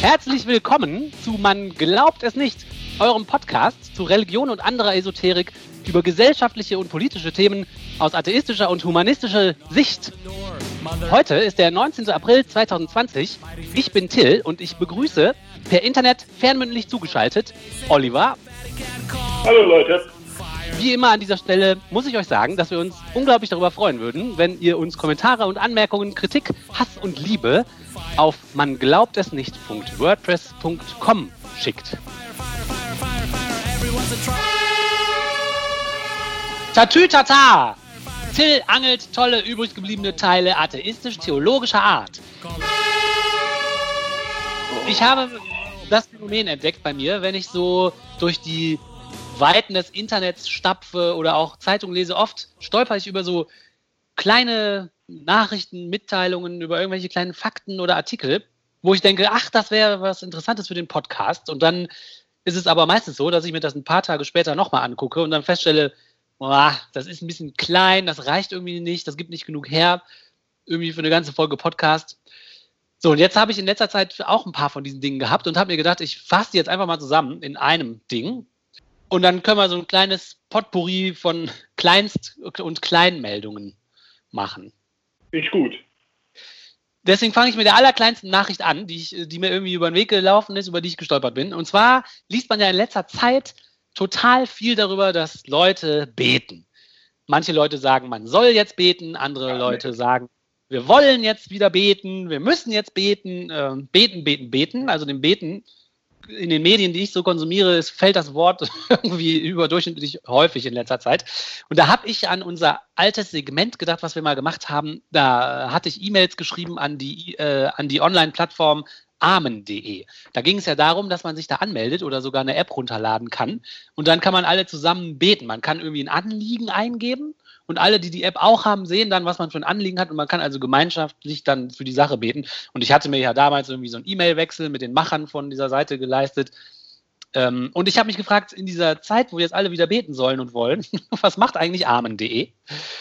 Herzlich willkommen zu Man glaubt es nicht, eurem Podcast zu Religion und anderer Esoterik über gesellschaftliche und politische Themen aus atheistischer und humanistischer Sicht. Heute ist der 19. April 2020. Ich bin Till und ich begrüße per Internet fernmündlich zugeschaltet Oliver. Hallo Leute. Wie immer an dieser Stelle muss ich euch sagen, dass wir uns unglaublich darüber freuen würden, wenn ihr uns Kommentare und Anmerkungen, Kritik, Hass und Liebe auf man glaubt es nicht.wordpress.com schickt. Tatütata! Till angelt tolle übrig gebliebene Teile atheistisch-theologischer Art. Ich habe das Phänomen entdeckt bei mir, wenn ich so durch die Weiten des Internets stapfe oder auch Zeitungen lese, oft stolper ich über so kleine Nachrichten, Mitteilungen, über irgendwelche kleinen Fakten oder Artikel, wo ich denke, ach, das wäre was Interessantes für den Podcast. Und dann ist es aber meistens so, dass ich mir das ein paar Tage später nochmal angucke und dann feststelle, boah, das ist ein bisschen klein, das reicht irgendwie nicht, das gibt nicht genug her, irgendwie für eine ganze Folge Podcast. So, und jetzt habe ich in letzter Zeit auch ein paar von diesen Dingen gehabt und habe mir gedacht, ich fasse die jetzt einfach mal zusammen in einem Ding und dann können wir so ein kleines Potpourri von Kleinst- und Kleinmeldungen machen. Finde ich gut. Deswegen fange ich mit der allerkleinsten Nachricht an, die, ich, die mir irgendwie über den Weg gelaufen ist, über die ich gestolpert bin. Und zwar liest man ja in letzter Zeit total viel darüber, dass Leute beten. Manche Leute sagen, man soll jetzt beten, andere ja, Leute sagen, wir wollen jetzt wieder beten, wir müssen jetzt beten, äh, beten, beten, beten. Also dem Beten in den Medien, die ich so konsumiere, fällt das Wort irgendwie überdurchschnittlich häufig in letzter Zeit. Und da habe ich an unser altes Segment gedacht, was wir mal gemacht haben. Da hatte ich E-Mails geschrieben an die, äh, an die Online-Plattform amen.de. Da ging es ja darum, dass man sich da anmeldet oder sogar eine App runterladen kann. Und dann kann man alle zusammen beten. Man kann irgendwie ein Anliegen eingeben und alle, die die App auch haben, sehen dann, was man für ein Anliegen hat und man kann also gemeinschaftlich dann für die Sache beten. Und ich hatte mir ja damals irgendwie so einen E-Mail-Wechsel mit den Machern von dieser Seite geleistet. Ähm, und ich habe mich gefragt, in dieser Zeit, wo jetzt alle wieder beten sollen und wollen, was macht eigentlich Amen.de?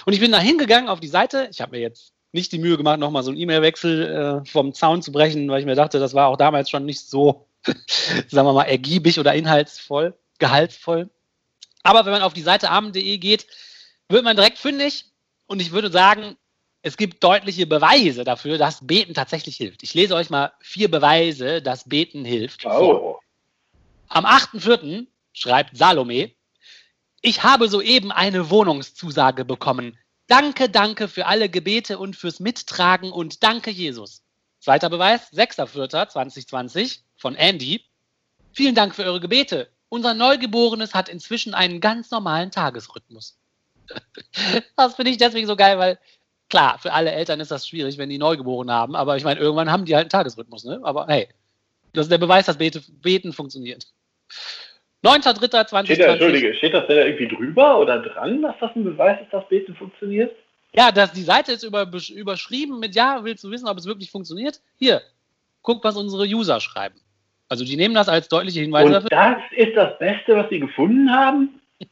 Und ich bin da hingegangen auf die Seite. Ich habe mir jetzt nicht die Mühe gemacht, nochmal so einen E-Mail-Wechsel äh, vom Zaun zu brechen, weil ich mir dachte, das war auch damals schon nicht so, sagen wir mal, ergiebig oder inhaltsvoll, gehaltsvoll. Aber wenn man auf die Seite amen.de geht, wird man direkt fündig und ich würde sagen, es gibt deutliche Beweise dafür, dass Beten tatsächlich hilft. Ich lese euch mal vier Beweise, dass Beten hilft. Oh. Am 8.4. schreibt Salome, ich habe soeben eine Wohnungszusage bekommen. Danke, danke für alle Gebete und fürs Mittragen und danke, Jesus. Zweiter Beweis, 6.4.2020 von Andy. Vielen Dank für eure Gebete. Unser Neugeborenes hat inzwischen einen ganz normalen Tagesrhythmus. Das finde ich deswegen so geil, weil klar, für alle Eltern ist das schwierig, wenn die Neugeborene haben, aber ich meine, irgendwann haben die halt einen Tagesrhythmus, ne? Aber hey, das ist der Beweis, dass Beten, funktioniert. 9.3.2020. Steht da, Entschuldige, steht das denn da irgendwie drüber oder dran, dass das ein Beweis ist, dass Beten funktioniert? Ja, das, die Seite ist über, überschrieben mit, ja, willst du wissen, ob es wirklich funktioniert? Hier, guck, was unsere User schreiben. Also die nehmen das als deutliche Hinweise Und dafür. das ist das Beste, was sie gefunden haben?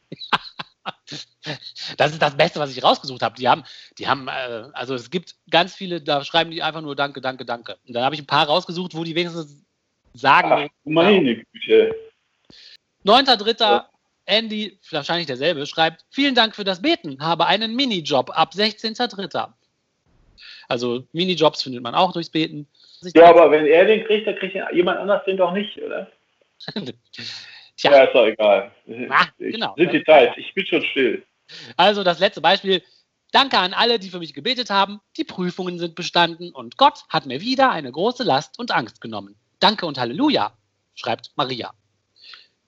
Das ist das Beste, was ich rausgesucht habe. Die haben, die haben, äh, also es gibt ganz viele, da schreiben die einfach nur Danke, Danke, Danke. Und dann habe ich ein paar rausgesucht, wo die wenigstens sagen. Ach, meine Güte. 9.3. Andy, wahrscheinlich derselbe, schreibt: Vielen Dank für das Beten, habe einen Minijob ab 16.3. Also Minijobs findet man auch durchs Beten. Ja, aber wenn er den kriegt, dann kriegt jemand anders den doch nicht, oder? Tja. Ja, ist doch egal. Ah, genau. Sind Details, ich bin schon still. Also das letzte Beispiel. Danke an alle, die für mich gebetet haben. Die Prüfungen sind bestanden und Gott hat mir wieder eine große Last und Angst genommen. Danke und Halleluja, schreibt Maria.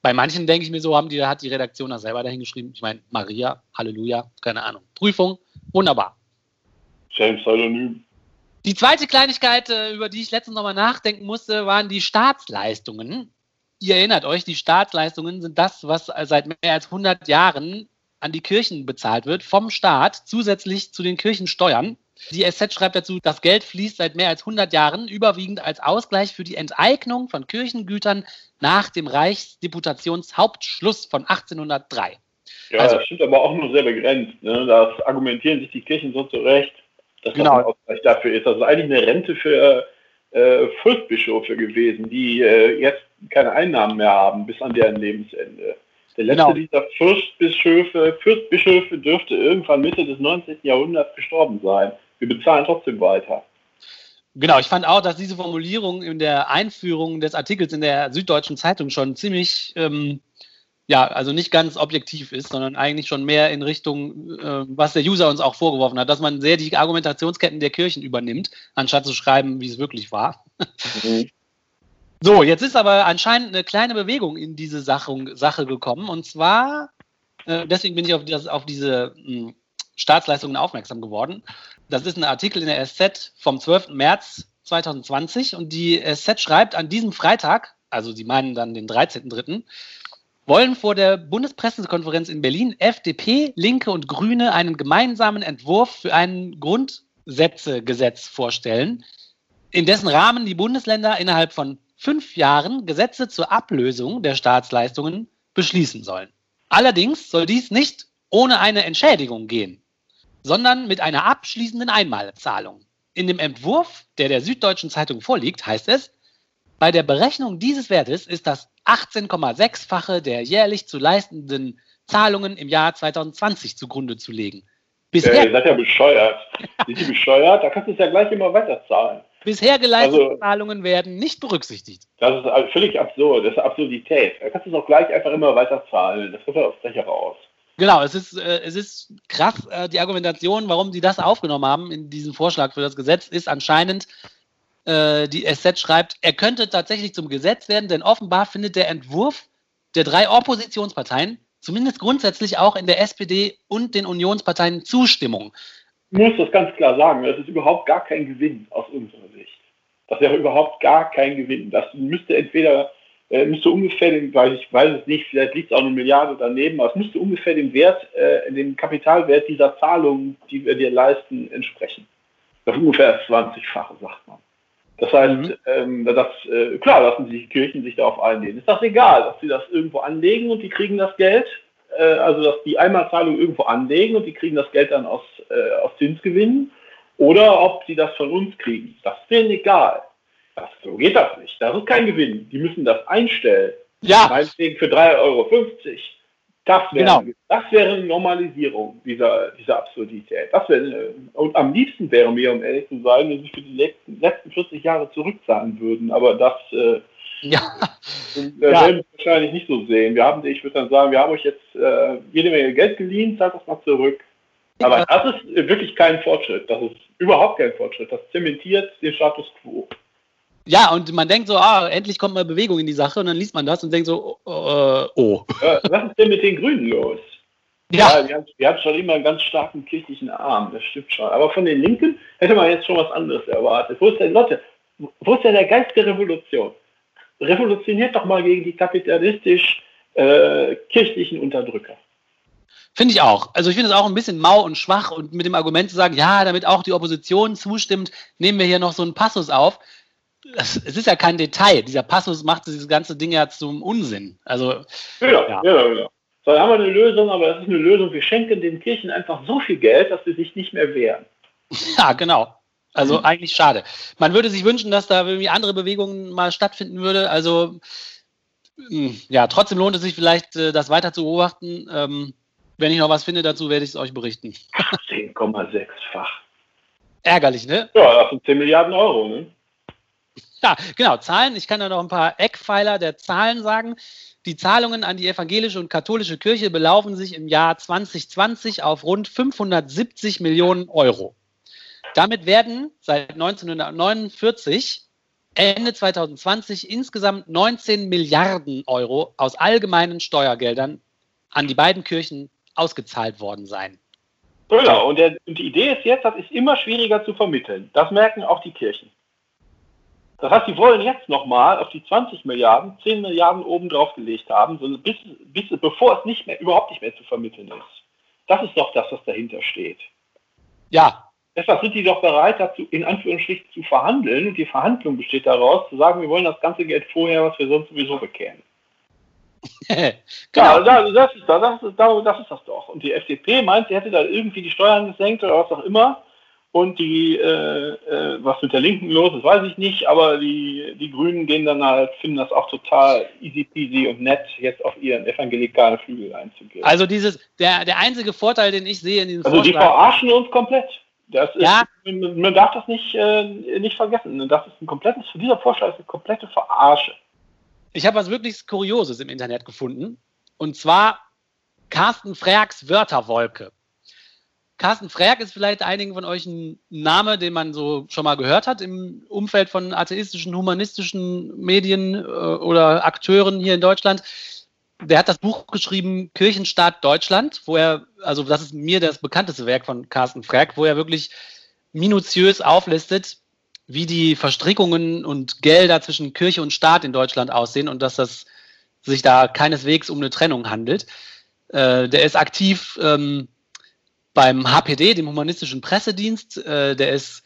Bei manchen denke ich mir so, haben die, hat die Redaktion das selber dahingeschrieben. Ich meine, Maria, Halleluja, keine Ahnung. Prüfung, wunderbar. James Synonym. Die zweite Kleinigkeit, äh, über die ich letztens nochmal nachdenken musste, waren die Staatsleistungen. Ihr erinnert euch, die Staatsleistungen sind das, was seit mehr als 100 Jahren an die Kirchen bezahlt wird vom Staat, zusätzlich zu den Kirchensteuern. Die SZ schreibt dazu, das Geld fließt seit mehr als 100 Jahren überwiegend als Ausgleich für die Enteignung von Kirchengütern nach dem Reichsdeputationshauptschluss von 1803. Ja, also, das stimmt aber auch nur sehr begrenzt. Ne? Das argumentieren sich die Kirchen so zurecht, dass genau. das ein Ausgleich dafür ist. Also eigentlich eine Rente für äh, Fürstbischöfe gewesen, die äh, jetzt keine Einnahmen mehr haben bis an deren Lebensende. Der letzte genau. dieser Fürstbischöfe, Fürstbischöfe dürfte irgendwann Mitte des 19. Jahrhunderts gestorben sein. Wir bezahlen trotzdem weiter. Genau, ich fand auch, dass diese Formulierung in der Einführung des Artikels in der Süddeutschen Zeitung schon ziemlich, ähm, ja, also nicht ganz objektiv ist, sondern eigentlich schon mehr in Richtung, äh, was der User uns auch vorgeworfen hat, dass man sehr die Argumentationsketten der Kirchen übernimmt, anstatt zu schreiben, wie es wirklich war. Mhm. So, jetzt ist aber anscheinend eine kleine Bewegung in diese Sache, Sache gekommen. Und zwar, äh, deswegen bin ich auf, das, auf diese mh, hm, Staatsleistungen aufmerksam geworden. Das ist ein Artikel in der SZ vom 12. März 2020 und die SZ schreibt an diesem Freitag, also sie meinen dann den 13.3., wollen vor der Bundespressekonferenz in Berlin FDP, Linke und Grüne einen gemeinsamen Entwurf für ein Grundsätzegesetz vorstellen, in dessen Rahmen die Bundesländer innerhalb von fünf Jahren Gesetze zur Ablösung der Staatsleistungen beschließen sollen. Allerdings soll dies nicht ohne eine Entschädigung gehen, sondern mit einer abschließenden Einmalzahlung. In dem Entwurf, der der Süddeutschen Zeitung vorliegt, heißt es, bei der Berechnung dieses Wertes ist das 18,6-fache der jährlich zu leistenden Zahlungen im Jahr 2020 zugrunde zu legen. Bisher äh, ihr seid ja bescheuert. Sind die bescheuert? Da kannst du es ja gleich immer weiterzahlen. Bisher geleistete also, Zahlungen werden nicht berücksichtigt. Das ist völlig absurd. Das ist Absurdität. Da kannst du es auch gleich einfach immer weiterzahlen. Das wird ja aufs Dach raus. Genau, es ist, äh, es ist krass, äh, die Argumentation, warum sie das aufgenommen haben in diesem Vorschlag für das Gesetz, ist anscheinend, äh, die SZ schreibt, er könnte tatsächlich zum Gesetz werden, denn offenbar findet der Entwurf der drei Oppositionsparteien zumindest grundsätzlich auch in der SPD und den Unionsparteien Zustimmung muss das ganz klar sagen, das ist überhaupt gar kein Gewinn aus unserer Sicht. Das wäre überhaupt gar kein Gewinn. Das müsste entweder, äh, müsste ungefähr den, weil ich weiß es nicht, vielleicht liegt es auch eine Milliarde daneben, aber es müsste ungefähr dem Wert, äh, dem Kapitalwert dieser Zahlungen, die wir dir leisten, entsprechen. Das ist ungefähr das 20-fache, sagt man. Das heißt, mhm. ähm, das, äh, klar lassen sich die Kirchen sich darauf einlehnen. Ist das egal, dass sie das irgendwo anlegen und die kriegen das Geld äh, also dass die Einmalzahlung irgendwo anlegen und die kriegen das Geld dann aus, äh, aus Zinsgewinnen oder ob sie das von uns kriegen. Das ist denen egal. Das, so geht das nicht. Das ist kein Gewinn. Die müssen das einstellen. Ja. Meinetwegen für 3,50 Euro. Das wäre, genau. das wäre eine Normalisierung dieser, dieser Absurdität. Das wäre, und am liebsten wäre mir, um ehrlich zu sein, wenn sie für die letzten, letzten 40 Jahre zurückzahlen würden. Aber das äh, ja. Und, äh, ja. werden wir wahrscheinlich nicht so sehen. Wir haben, ich würde dann sagen, wir haben euch jetzt äh, jede Menge Geld geliehen, zahlt das mal zurück. Aber ja. das ist wirklich kein Fortschritt. Das ist überhaupt kein Fortschritt. Das zementiert den Status quo. Ja, und man denkt so, ah, endlich kommt mal Bewegung in die Sache und dann liest man das und denkt so, äh, oh. Äh, was ist denn mit den Grünen los? Ja. ja wir, haben, wir haben schon immer einen ganz starken kirchlichen Arm, das stimmt schon. Aber von den Linken hätte man jetzt schon was anderes erwartet. Wo ist denn, Leute, wo ist denn der Geist der Revolution? Revolutioniert doch mal gegen die kapitalistisch-kirchlichen äh, Unterdrücker. Finde ich auch. Also ich finde es auch ein bisschen mau und schwach und mit dem Argument zu sagen, ja, damit auch die Opposition zustimmt, nehmen wir hier noch so einen Passus auf. Das, es ist ja kein Detail. Dieser Passus macht dieses ganze Ding ja zum Unsinn. Also, ja, ja, ja. ja. So, dann haben wir eine Lösung, aber das ist eine Lösung. Wir schenken den Kirchen einfach so viel Geld, dass sie sich nicht mehr wehren. Ja, genau. Also mhm. eigentlich schade. Man würde sich wünschen, dass da irgendwie andere Bewegungen mal stattfinden würde. Also hm, ja, trotzdem lohnt es sich vielleicht, äh, das weiter zu beobachten. Ähm, wenn ich noch was finde dazu, werde ich es euch berichten. 10,6-fach. Ärgerlich, ne? Ja, das sind 10 Milliarden Euro, ne? Ja, genau, Zahlen. Ich kann da noch ein paar Eckpfeiler der Zahlen sagen. Die Zahlungen an die evangelische und katholische Kirche belaufen sich im Jahr 2020 auf rund 570 Millionen Euro. Damit werden seit 1949 Ende 2020 insgesamt 19 Milliarden Euro aus allgemeinen Steuergeldern an die beiden Kirchen ausgezahlt worden sein. Genau, und, der, und die Idee ist jetzt, das ist immer schwieriger zu vermitteln. Das merken auch die Kirchen. Das heißt, sie wollen jetzt nochmal auf die 20 Milliarden 10 Milliarden oben drauf gelegt haben, bis, bis, bevor es nicht mehr, überhaupt nicht mehr zu vermitteln ist. Das ist doch das, was dahinter steht. Ja, Deshalb sind die doch bereit, dazu in Anführungsstrichen zu verhandeln. Und die Verhandlung besteht daraus, zu sagen, wir wollen das ganze Geld vorher, was wir sonst sowieso bekämen. genau. Ja, das, das, ist, das, ist, das ist das doch. Und die FDP meint, sie hätte da irgendwie die Steuern gesenkt oder was auch immer. und die, äh, äh, was mit der Linken los ist, weiß ich nicht, aber die, die Grünen gehen dann halt, finden das auch total easy peasy und nett, jetzt auf ihren evangelikalen Flügel einzugehen. Also dieses, der, der einzige Vorteil, den ich sehe in diesem Also die Vorschlag, verarschen uns komplett. Das Ja. man, man darf das nicht, äh, nicht vergessen. Das ist ein komplettes, dieser Vorschlag ist eine komplette Verarsche. ich habe was wirklich Kurioses im Internet gefunden. Und zwar Carsten Frerks Wörterwolke. Carsten Frerk ist vielleicht einigen von euch ein Name, den man so schon mal gehört hat im Umfeld von atheistischen, humanistischen Medien äh, oder Akteuren hier in Deutschland. Der hat das Buch geschrieben, Kirchenstaat Deutschland, wo er, also das ist mir das bekannteste Werk von Carsten Frerk, wo er wirklich minutiös auflistet, wie die Verstrickungen und Gelder zwischen Kirche und Staat in Deutschland aussehen und dass das sich da keineswegs um eine Trennung handelt. Äh, der ist aktiv ähm, beim HPD, dem Humanistischen Pressedienst. Äh, der ist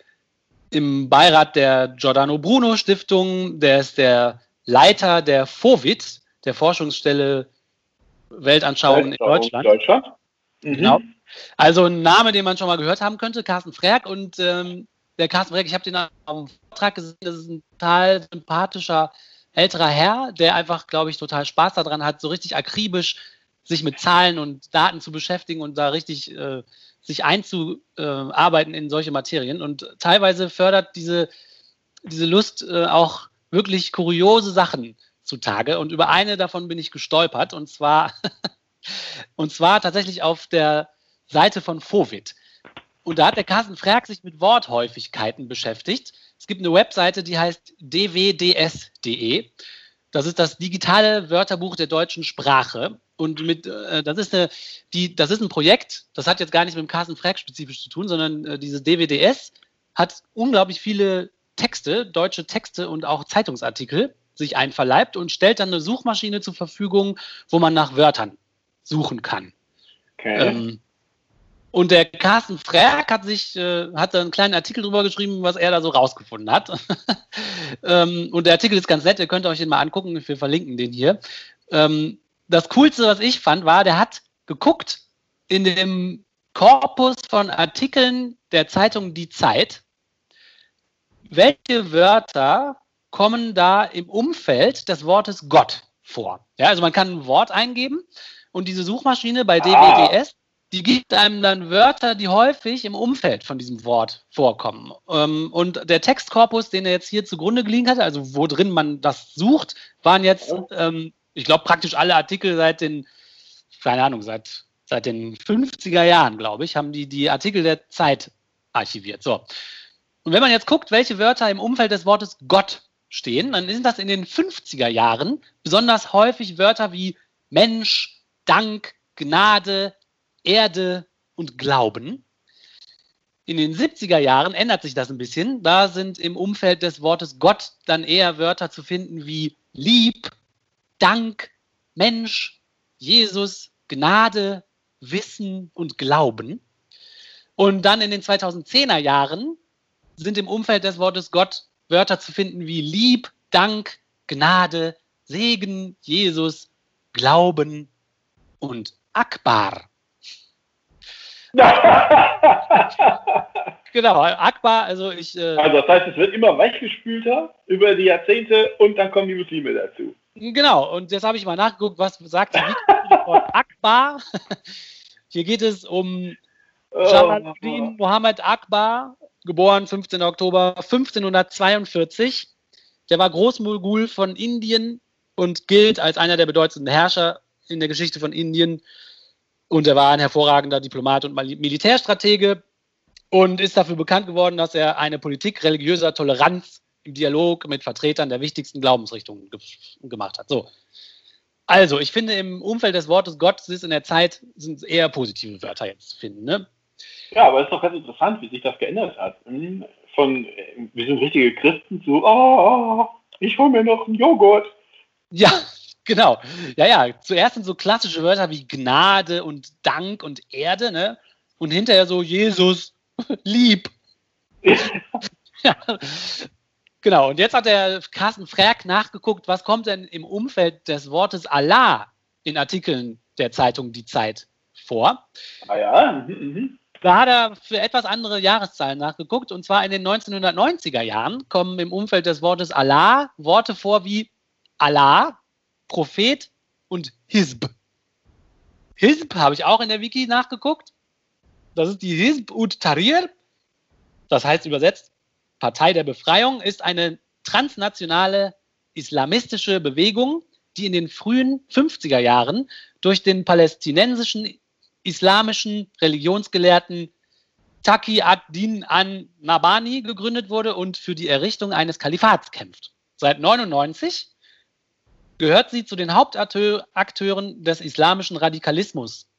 im Beirat der Giordano Bruno Stiftung. Der ist der Leiter der FOVIT, der Forschungsstelle Weltanschauungen in Deutschland. Deutschland. Mhm. Genau. Also ein Name, den man schon mal gehört haben könnte, Carsten Frerk. Und ähm, der Carsten Frerk, ich habe den am Vortrag gesehen, das ist ein total sympathischer älterer Herr, der einfach, glaube ich, total Spaß daran hat, so richtig akribisch sich mit Zahlen und Daten zu beschäftigen und da richtig äh, sich einzuarbeiten in solche Materien. Und teilweise fördert diese, diese Lust äh, auch wirklich kuriose Sachen zutage. Und über eine davon bin ich gestolpert. Und zwar, und zwar tatsächlich auf der Seite von Fovit. Und da hat der Carsten Frerk sich mit Worthäufigkeiten beschäftigt. Es gibt eine Webseite, die heißt dwds.de. Das ist das digitale Wörterbuch der deutschen Sprache. Und mit, äh, das, ist eine, die, das ist ein Projekt, das hat jetzt gar nichts mit dem Carsten Frerk spezifisch zu tun, sondern äh, dieses DWDS hat unglaublich viele Texte, deutsche Texte und auch Zeitungsartikel sich einverleibt und stellt dann eine Suchmaschine zur Verfügung, wo man nach Wörtern suchen kann. Okay. Ähm, und der Carsten Frerk hat sich, äh, hat da einen kleinen Artikel drüber geschrieben, was er da so rausgefunden hat. ähm, und der Artikel ist ganz nett, ihr könnt euch den mal angucken, wir verlinken den hier. Ähm, das Coolste, was ich fand, war, der hat geguckt in dem Korpus von Artikeln der Zeitung Die Zeit, welche Wörter kommen da im Umfeld des Wortes Gott vor. Ja, also man kann ein Wort eingeben und diese Suchmaschine bei DWDS, die gibt einem dann Wörter, die häufig im Umfeld von diesem Wort vorkommen. Ähm, und der Textkorpus, den er jetzt hier zugrunde gelegen hat, also wo drin man das sucht, waren jetzt, ähm, ich glaube, praktisch alle Artikel seit den, keine Ahnung, seit, seit den 50er Jahren, glaube ich, haben die die Artikel der Zeit archiviert. So. Und wenn man jetzt guckt, welche Wörter im Umfeld des Wortes Gott stehen, dann sind das in den 50er Jahren besonders häufig Wörter wie Mensch, Dank, Gnade, Erde und Glauben. In den 70er Jahren ändert sich das ein bisschen. Da sind im Umfeld des Wortes Gott dann eher Wörter zu finden wie Lieb, Dank, Mensch, Jesus, Gnade, Wissen und Glauben. Und dann in den 2010er Jahren sind im Umfeld des Wortes Gott Wörter zu finden wie Lieb, Dank, Gnade, Segen, Jesus, Glauben und Akbar. Genau, Akbar, also ich. Äh, also das heißt, es wird immer weichgespülter über die Jahrzehnte und dann kommen die Muslime dazu. Genau, und jetzt habe ich mal nachgeguckt, was sagt die von Akbar. Hier geht es um Jalaluddin Mohammed Akbar, geboren 15. Oktober 1542. Der war Großmogul von Indien und gilt als einer der bedeutendsten Herrscher in der Geschichte von Indien. Und er war ein hervorragender Diplomat und Mil- Militärstratege und ist dafür bekannt geworden, dass er eine Politik religiöser Toleranz im Dialog mit Vertretern der wichtigsten Glaubensrichtungen ge gemacht hat. So. Also, ich finde, im Umfeld des Wortes Gott ist in der Zeit sind eher positive Wörter jetzt zu finden. Ne? Ja, aber es ist doch ganz interessant, wie sich das geändert hat. Hm, Von, äh, wir sind richtige Christen zu, oh, ich hole mir noch einen Joghurt. Ja, genau. Ja, ja. Zuerst sind so klassische Wörter wie Gnade und Dank und Erde, ne? Und hinterher so Jesus, lieb. ja. Genau. Und jetzt hat der Carsten Frerk nachgeguckt, was kommt denn im Umfeld des Wortes Allah in Artikeln der Zeitung Die Zeit vor. Ah ja, mhm, mhm. Da hat er für etwas andere Jahreszahlen nachgeguckt. Und zwar in den 1990er Jahren kommen im Umfeld des Wortes Allah Worte vor wie Allah, Prophet und Hizb. Hizb habe ich auch in der Wiki nachgeguckt. Das ist die Hizb ut Tahrir. Das heißt übersetzt Partei der Befreiung ist eine transnationale islamistische Bewegung, die in den frühen 50er Jahren durch den palästinensischen islamischen Religionsgelehrten Taki ad-Din an-Nabani gegründet wurde und für die Errichtung eines Kalifats kämpft. Seit 99 gehört sie zu den Hauptakteuren des islamischen Radikalismus.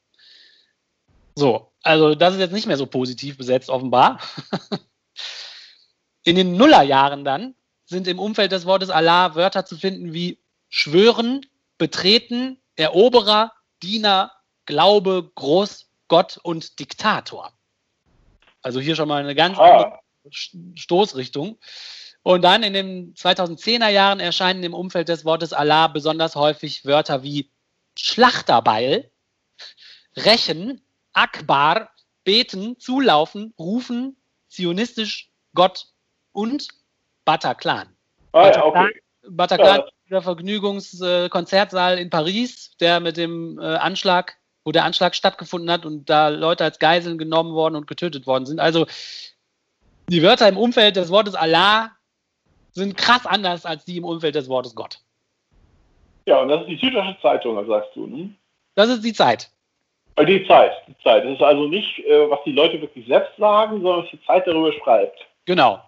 So, also das ist jetzt nicht mehr so positiv besetzt offenbar. In den Nullerjahren dann sind im Umfeld des Wortes Allah Wörter zu finden wie schwören, betreten, Eroberer, Diener, Glaube, Groß, Gott und Diktator. Also hier schon mal eine ganz ah. andere Stoßrichtung. Und dann in den 2010er Jahren erscheinen im Umfeld des Wortes Allah besonders häufig Wörter wie Schlachterbeil, Rächen, Akbar, Beten, Zulaufen, Rufen, zionistisch, Gott und Bataclan. Ah, ja, okay. Bataclan, ja. der Vergnügungskonzertsaal in Paris, der mit dem äh, Anschlag, wo der Anschlag stattgefunden hat und da Leute als Geiseln genommen worden und getötet worden sind. Also die Wörter im Umfeld des Wortes Allah sind krass anders als die im Umfeld des Wortes Gott. Ja, und das ist die Süddeutsche Zeitung, sagst du, ne? Das ist die Zeit. Äh, die Zeit, die Zeit. Das ist also nicht, äh, was die Leute wirklich selbst sagen, sondern was die Zeit darüber schreibt. Genau.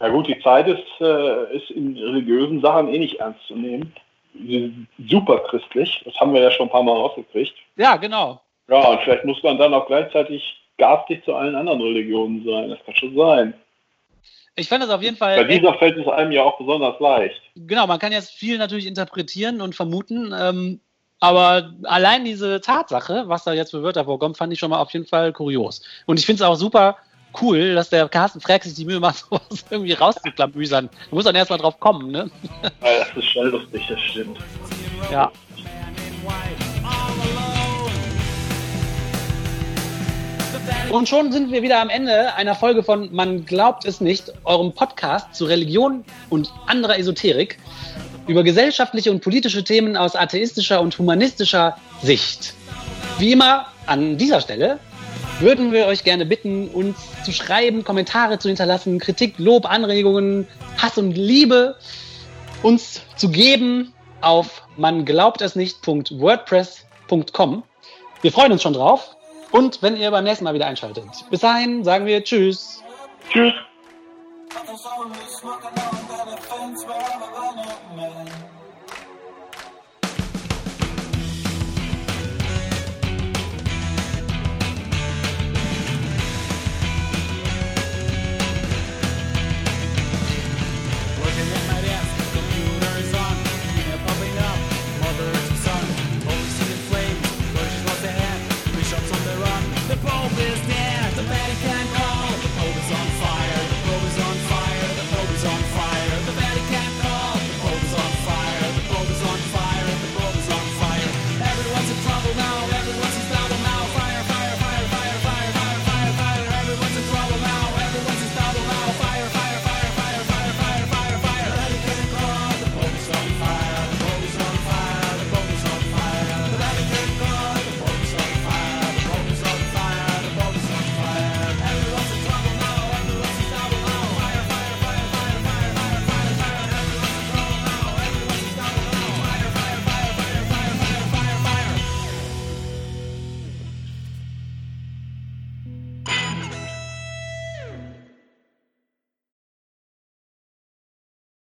Ja gut, die Zeit ist, äh, ist in religiösen Sachen eh nicht ernst zu nehmen. Super christlich, das haben wir ja schon ein paar Mal rausgekriegt. Ja, genau. Ja, und vielleicht muss man dann auch gleichzeitig garstig zu allen anderen Religionen sein. Das kann schon sein. Ich fand es auf jeden Fall. Bei dieser fällt es einem ja auch besonders leicht. Genau, man kann jetzt viel natürlich interpretieren und vermuten, ähm, aber allein diese Tatsache, was da jetzt für Wörter vorkommt, fand ich schon mal auf jeden Fall kurios. Und ich finde es auch super cool, dass der Carsten Freck sich die Mühe macht, sowas irgendwie rauszuklamüsern. Du musst dann erstmal drauf kommen, ne? Ja, das ist schon lustig, das stimmt. Ja. Und schon sind wir wieder am Ende einer Folge von Man glaubt es nicht, eurem Podcast zu Religion und anderer Esoterik über gesellschaftliche und politische Themen aus atheistischer und humanistischer Sicht. Wie immer an dieser Stelle würden wir euch gerne bitten, uns zu schreiben, Kommentare zu hinterlassen, Kritik, Lob, Anregungen, Hass und Liebe uns zu geben auf man glaubt es nicht.wordpress.com. Wir freuen uns schon drauf und wenn ihr beim nächsten Mal wieder einschaltet. Bis dahin sagen wir Tschüss. Tschüss.